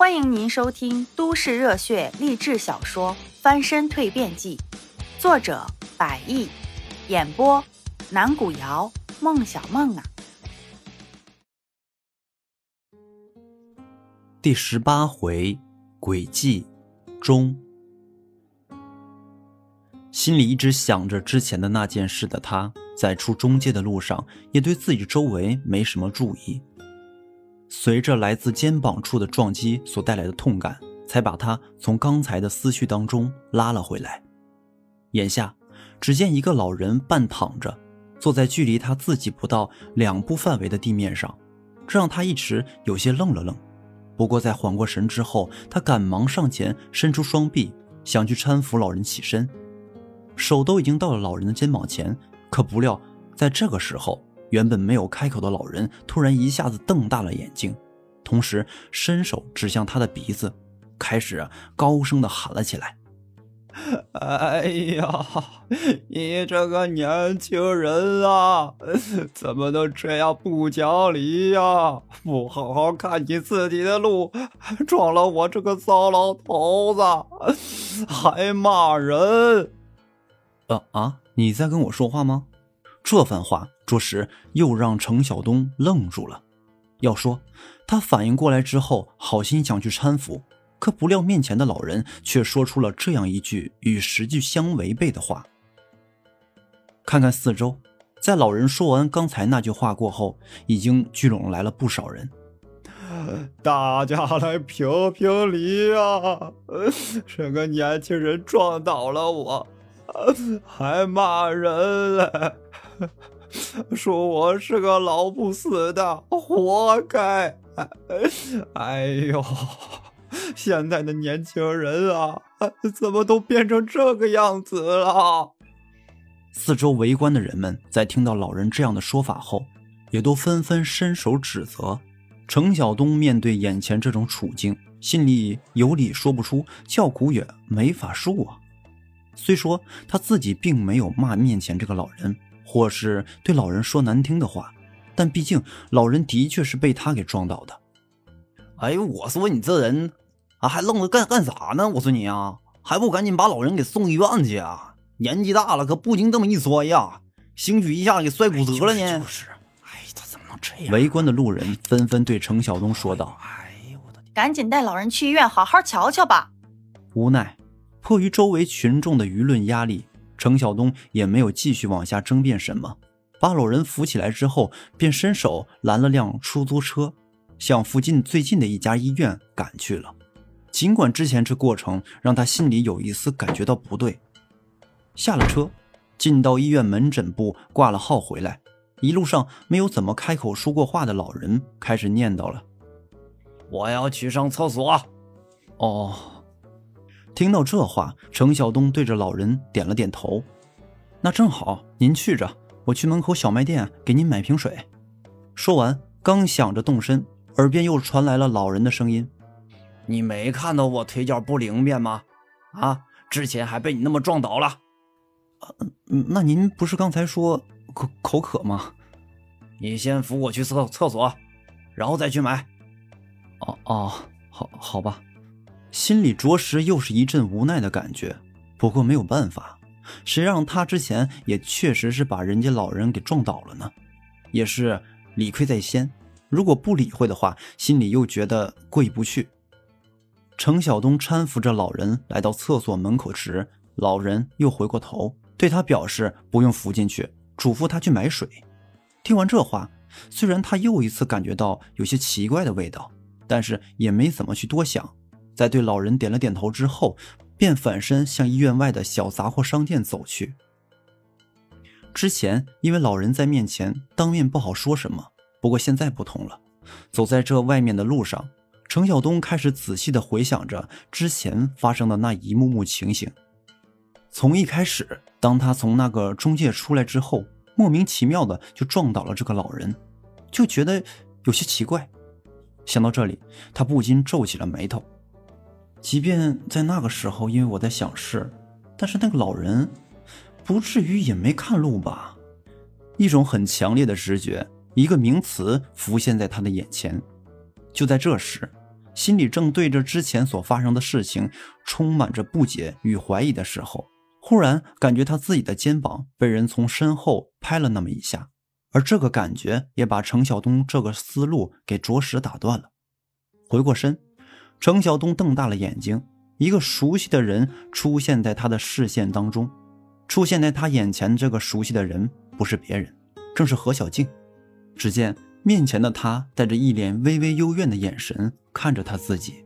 欢迎您收听都市热血励志小说《翻身蜕变记》，作者：百亿，演播：南古瑶、孟小梦啊。第十八回，诡计中，心里一直想着之前的那件事的他，在出中介的路上，也对自己周围没什么注意。随着来自肩膀处的撞击所带来的痛感，才把他从刚才的思绪当中拉了回来。眼下，只见一个老人半躺着，坐在距离他自己不到两步范围的地面上，这让他一时有些愣了愣。不过在缓过神之后，他赶忙上前伸出双臂，想去搀扶老人起身，手都已经到了老人的肩膀前，可不料在这个时候。原本没有开口的老人突然一下子瞪大了眼睛，同时伸手指向他的鼻子，开始高声的喊了起来：“哎呀，你这个年轻人啊，怎么能这样不讲理呀？不好好看你自己的路，撞了我这个糟老头子，还骂人！”啊啊！你在跟我说话吗？这番话说时又让程晓东愣住了。要说他反应过来之后，好心想去搀扶，可不料面前的老人却说出了这样一句与实际相违背的话。看看四周，在老人说完刚才那句话过后，已经聚拢来了不少人。大家来评评理啊！这个年轻人撞倒了我，还骂人了。说我是个老不死的，活该！哎呦，现在的年轻人啊，怎么都变成这个样子了？四周围观的人们在听到老人这样的说法后，也都纷纷伸手指责。程晓东面对眼前这种处境，心里有理说不出，叫苦也没法说啊。虽说他自己并没有骂面前这个老人。或是对老人说难听的话，但毕竟老人的确是被他给撞倒的。哎呦，我说你这人啊，还愣着干干啥呢？我说你啊，还不赶紧把老人给送医院去啊！年纪大了可不经这么一摔呀，兴许一下给摔骨折了呢。就是，哎，他怎么能这样？围观的路人纷纷对程晓东说道：“哎呦我的，赶紧带老人去医院好好瞧瞧吧。”无奈，迫于周围群众的舆论压力。程晓东也没有继续往下争辩什么，把老人扶起来之后，便伸手拦了辆出租车，向附近最近的一家医院赶去了。尽管之前这过程让他心里有一丝感觉到不对，下了车，进到医院门诊部挂了号回来，一路上没有怎么开口说过话的老人开始念叨了：“我要去上厕所。”哦。听到这话，程晓东对着老人点了点头。那正好，您去着，我去门口小卖店给您买瓶水。说完，刚想着动身，耳边又传来了老人的声音：“你没看到我腿脚不灵便吗？啊，之前还被你那么撞倒了。那您不是刚才说口口渴吗？你先扶我去厕厕所，然后再去买。哦哦，好好吧。”心里着实又是一阵无奈的感觉，不过没有办法，谁让他之前也确实是把人家老人给撞倒了呢？也是理亏在先，如果不理会的话，心里又觉得过意不去。程晓东搀扶着老人来到厕所门口时，老人又回过头对他表示不用扶进去，嘱咐他去买水。听完这话，虽然他又一次感觉到有些奇怪的味道，但是也没怎么去多想。在对老人点了点头之后，便反身向医院外的小杂货商店走去。之前因为老人在面前，当面不好说什么。不过现在不同了，走在这外面的路上，程晓东开始仔细的回想着之前发生的那一幕幕情形。从一开始，当他从那个中介出来之后，莫名其妙的就撞倒了这个老人，就觉得有些奇怪。想到这里，他不禁皱起了眉头。即便在那个时候，因为我在想事，但是那个老人不至于也没看路吧？一种很强烈的直觉，一个名词浮现在他的眼前。就在这时，心里正对着之前所发生的事情充满着不解与怀疑的时候，忽然感觉他自己的肩膀被人从身后拍了那么一下，而这个感觉也把程晓东这个思路给着实打断了。回过身，程晓东瞪大了眼睛，一个熟悉的人出现在他的视线当中。出现在他眼前这个熟悉的人不是别人，正是何小静。只见。面前的他带着一脸微微幽怨的眼神看着他自己，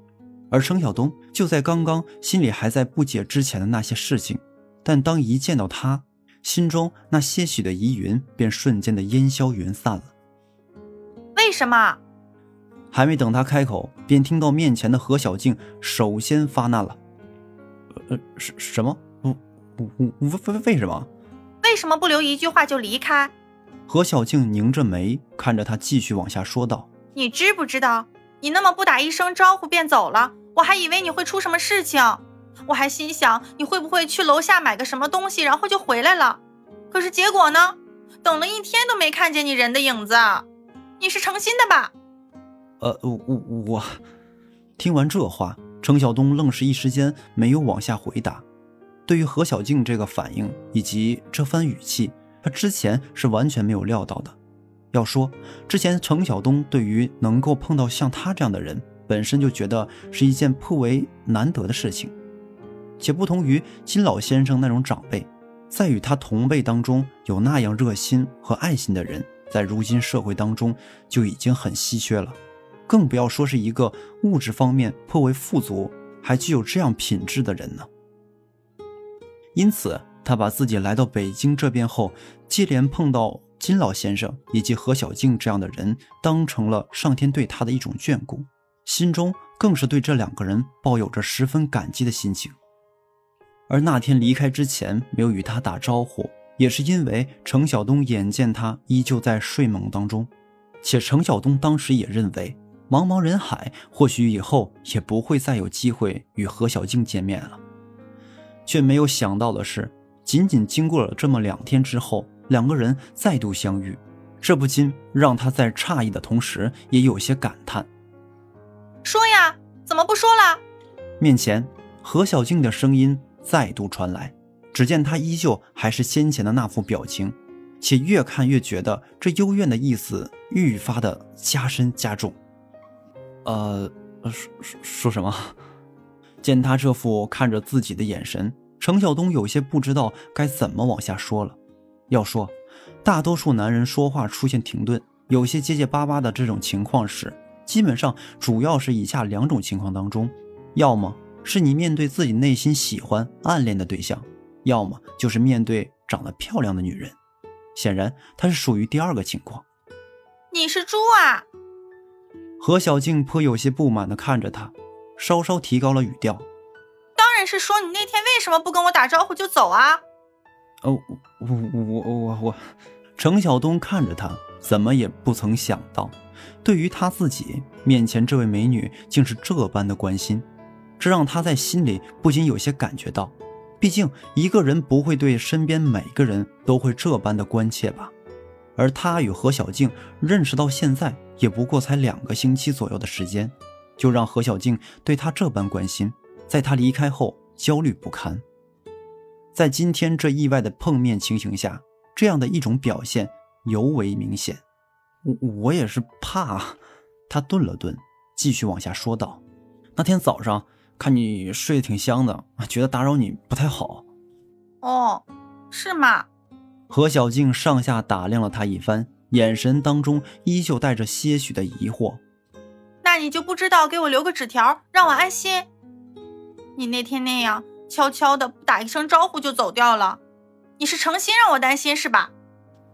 而程晓东就在刚刚心里还在不解之前的那些事情，但当一见到他，心中那些许的疑云便瞬间的烟消云散了。为什么？还没等他开口，便听到面前的何小静首先发难了：“呃，什什么？不为为为什么？为什么不留一句话就离开？”何小静拧着眉看着他，继续往下说道：“你知不知道，你那么不打一声招呼便走了，我还以为你会出什么事情，我还心想你会不会去楼下买个什么东西，然后就回来了。可是结果呢？等了一天都没看见你人的影子，你是成心的吧？”呃，我我……听完这话，程晓东愣是一时间没有往下回答。对于何小静这个反应以及这番语气。他之前是完全没有料到的。要说之前程晓东对于能够碰到像他这样的人，本身就觉得是一件颇为难得的事情。且不同于金老先生那种长辈，在与他同辈当中有那样热心和爱心的人，在如今社会当中就已经很稀缺了，更不要说是一个物质方面颇为富足，还具有这样品质的人呢。因此。他把自己来到北京这边后，接连碰到金老先生以及何小静这样的人，当成了上天对他的一种眷顾，心中更是对这两个人抱有着十分感激的心情。而那天离开之前没有与他打招呼，也是因为程晓东眼见他依旧在睡梦当中，且程晓东当时也认为，茫茫人海，或许以后也不会再有机会与何小静见面了，却没有想到的是。仅仅经过了这么两天之后，两个人再度相遇，这不禁让他在诧异的同时也有些感叹：“说呀，怎么不说了？”面前何小静的声音再度传来，只见她依旧还是先前的那副表情，且越看越觉得这幽怨的意思愈发的加深加重。呃，说说说什么？见他这副看着自己的眼神。程晓东有些不知道该怎么往下说了。要说，大多数男人说话出现停顿，有些结结巴巴的这种情况时，基本上主要是以下两种情况当中：要么是你面对自己内心喜欢、暗恋的对象，要么就是面对长得漂亮的女人。显然，他是属于第二个情况。你是猪啊！何小静颇有些不满地看着他，稍稍提高了语调。当然是说你那天为什么不跟我打招呼就走啊？哦，我我我我我，程晓东看着他，怎么也不曾想到，对于他自己面前这位美女竟是这般的关心，这让他在心里不禁有些感觉到，毕竟一个人不会对身边每个人都会这般的关切吧？而他与何小静认识到现在也不过才两个星期左右的时间，就让何小静对他这般关心。在他离开后，焦虑不堪。在今天这意外的碰面情形下，这样的一种表现尤为明显。我我也是怕。他顿了顿，继续往下说道：“那天早上看你睡得挺香的，觉得打扰你不太好。”哦，是吗？何小静上下打量了他一番，眼神当中依旧带着些许的疑惑。那你就不知道给我留个纸条，让我安心？你那天那样悄悄的不打一声招呼就走掉了，你是诚心让我担心是吧？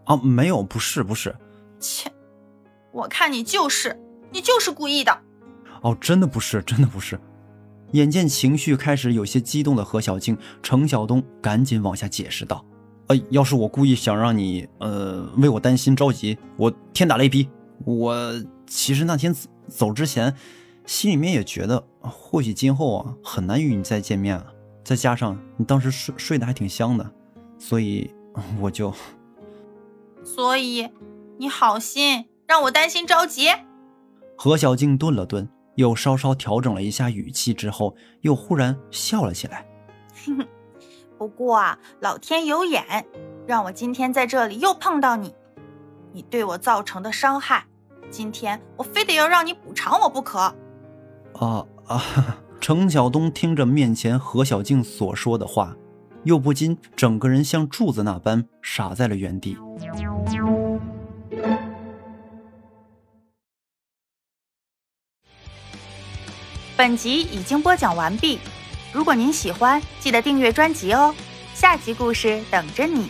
啊，没有，不是，不是。切，我看你就是，你就是故意的。哦，真的不是，真的不是。眼见情绪开始有些激动的何小静，程晓东赶紧往下解释道：“呃，要是我故意想让你呃为我担心着急，我天打雷劈。我其实那天走之前。”心里面也觉得，或许今后啊很难与你再见面了。再加上你当时睡睡得还挺香的，所以我就 所以你好心让我担心着急。何小静顿了顿，又稍稍调整了一下语气之后，又忽然笑了起来。不过啊，老天有眼，让我今天在这里又碰到你，你对我造成的伤害，今天我非得要让你补偿我不可。啊啊！程晓东听着面前何小静所说的话，又不禁整个人像柱子那般傻在了原地。本集已经播讲完毕，如果您喜欢，记得订阅专辑哦，下集故事等着你。